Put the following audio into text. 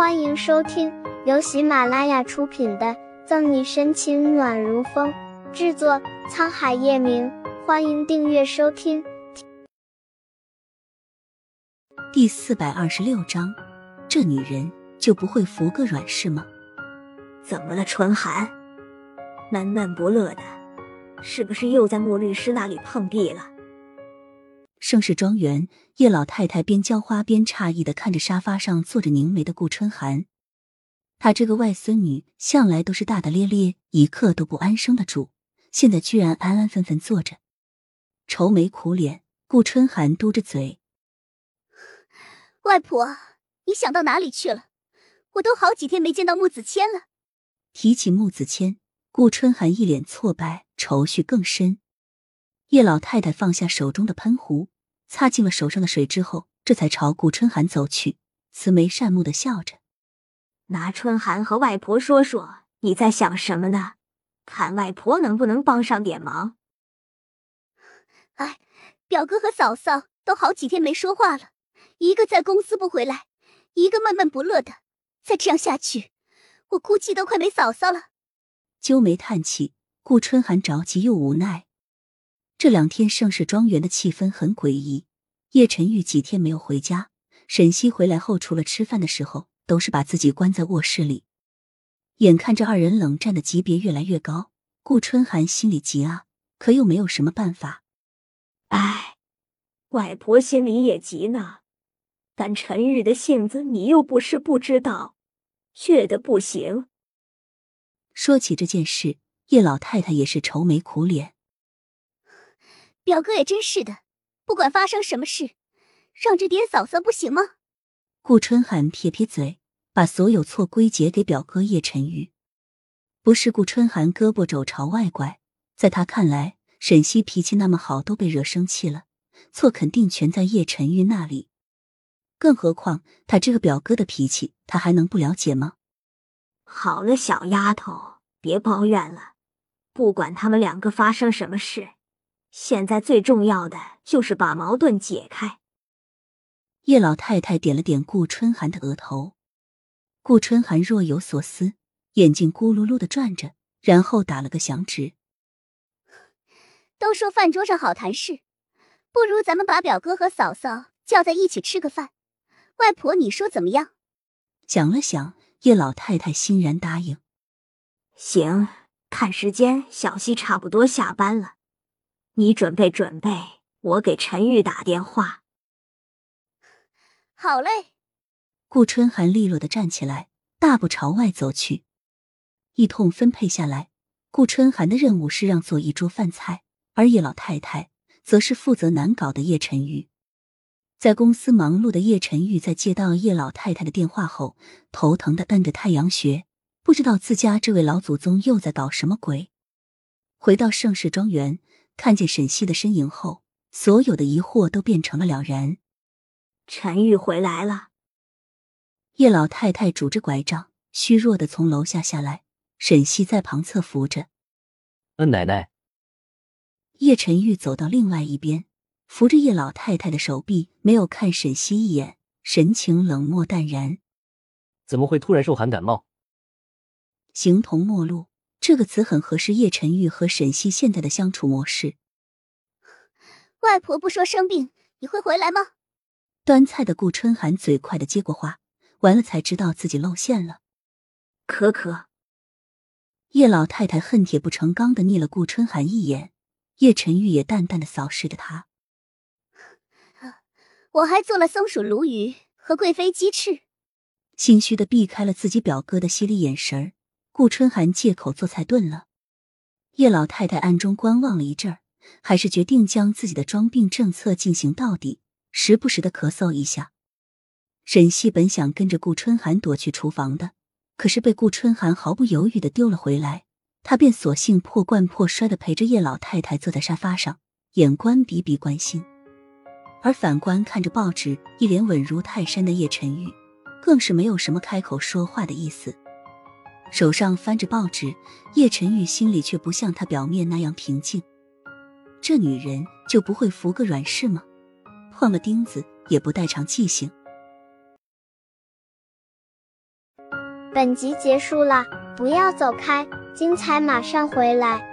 欢迎收听由喜马拉雅出品的《赠你深情暖如风》，制作沧海夜明。欢迎订阅收听。第四百二十六章，这女人就不会服个软是吗？怎么了，春寒？闷闷不乐的，是不是又在莫律师那里碰壁了？盛世庄园，叶老太太边浇花边诧异的看着沙发上坐着凝眉的顾春寒。她这个外孙女向来都是大大咧咧、一刻都不安生的主，现在居然安安分分坐着，愁眉苦脸。顾春寒嘟着嘴：“外婆，你想到哪里去了？我都好几天没见到穆子谦了。”提起穆子谦，顾春寒一脸挫败，愁绪更深。叶老太太放下手中的喷壶，擦净了手上的水之后，这才朝顾春寒走去，慈眉善目的笑着：“拿春寒和外婆说说，你在想什么呢？看外婆能不能帮上点忙。”哎，表哥和嫂嫂都好几天没说话了，一个在公司不回来，一个闷闷不乐的，再这样下去，我估计都快没嫂嫂了。揪眉叹气，顾春寒着急又无奈。这两天盛世庄园的气氛很诡异。叶晨玉几天没有回家，沈西回来后，除了吃饭的时候，都是把自己关在卧室里。眼看着二人冷战的级别越来越高，顾春寒心里急啊，可又没有什么办法。哎，外婆心里也急呢，但陈玉的性子你又不是不知道，倔的不行。说起这件事，叶老太太也是愁眉苦脸。表哥也真是的，不管发生什么事，让着点嫂嫂不行吗？顾春寒撇撇嘴，把所有错归结给表哥叶晨玉。不是顾春寒胳膊肘朝外拐，在他看来，沈西脾气那么好，都被惹生气了，错肯定全在叶晨玉那里。更何况他这个表哥的脾气，他还能不了解吗？好了，小丫头，别抱怨了，不管他们两个发生什么事。现在最重要的就是把矛盾解开。叶老太太点了点顾春寒的额头，顾春寒若有所思，眼睛咕噜噜的转着，然后打了个响指。都说饭桌上好谈事，不如咱们把表哥和嫂嫂叫在一起吃个饭。外婆，你说怎么样？想了想，叶老太太欣然答应。行，看时间，小西差不多下班了。你准备准备，我给陈玉打电话。好嘞。顾春寒利落的站起来，大步朝外走去。一通分配下来，顾春寒的任务是让做一桌饭菜，而叶老太太则是负责难搞的叶晨玉。在公司忙碌的叶晨玉，在接到叶老太太的电话后，头疼的摁着太阳穴，不知道自家这位老祖宗又在搞什么鬼。回到盛世庄园。看见沈西的身影后，所有的疑惑都变成了了然。陈玉回来了。叶老太太拄着拐杖，虚弱的从楼下下来，沈西在旁侧扶着。嗯，奶奶。叶晨玉走到另外一边，扶着叶老太太的手臂，没有看沈西一眼，神情冷漠淡然。怎么会突然受寒感冒？形同陌路。这个词很合适叶晨玉和沈西现在的相处模式。外婆不说生病，你会回来吗？端菜的顾春寒嘴快的接过话，完了才知道自己露馅了。可可，叶老太太恨铁不成钢的睨了顾春寒一眼，叶晨玉也淡淡的扫视着他。我还做了松鼠鲈鱼和贵妃鸡翅。心虚的避开了自己表哥的犀利眼神儿。顾春寒借口做菜炖了，叶老太太暗中观望了一阵儿，还是决定将自己的装病政策进行到底，时不时的咳嗽一下。沈西本想跟着顾春寒躲去厨房的，可是被顾春寒毫不犹豫的丢了回来，他便索性破罐破摔的陪着叶老太太坐在沙发上，眼观鼻，鼻关心。而反观看着报纸，一脸稳如泰山的叶晨玉，更是没有什么开口说话的意思。手上翻着报纸，叶晨玉心里却不像他表面那样平静。这女人就不会服个软是吗？碰了钉子也不带长记性。本集结束了，不要走开，精彩马上回来。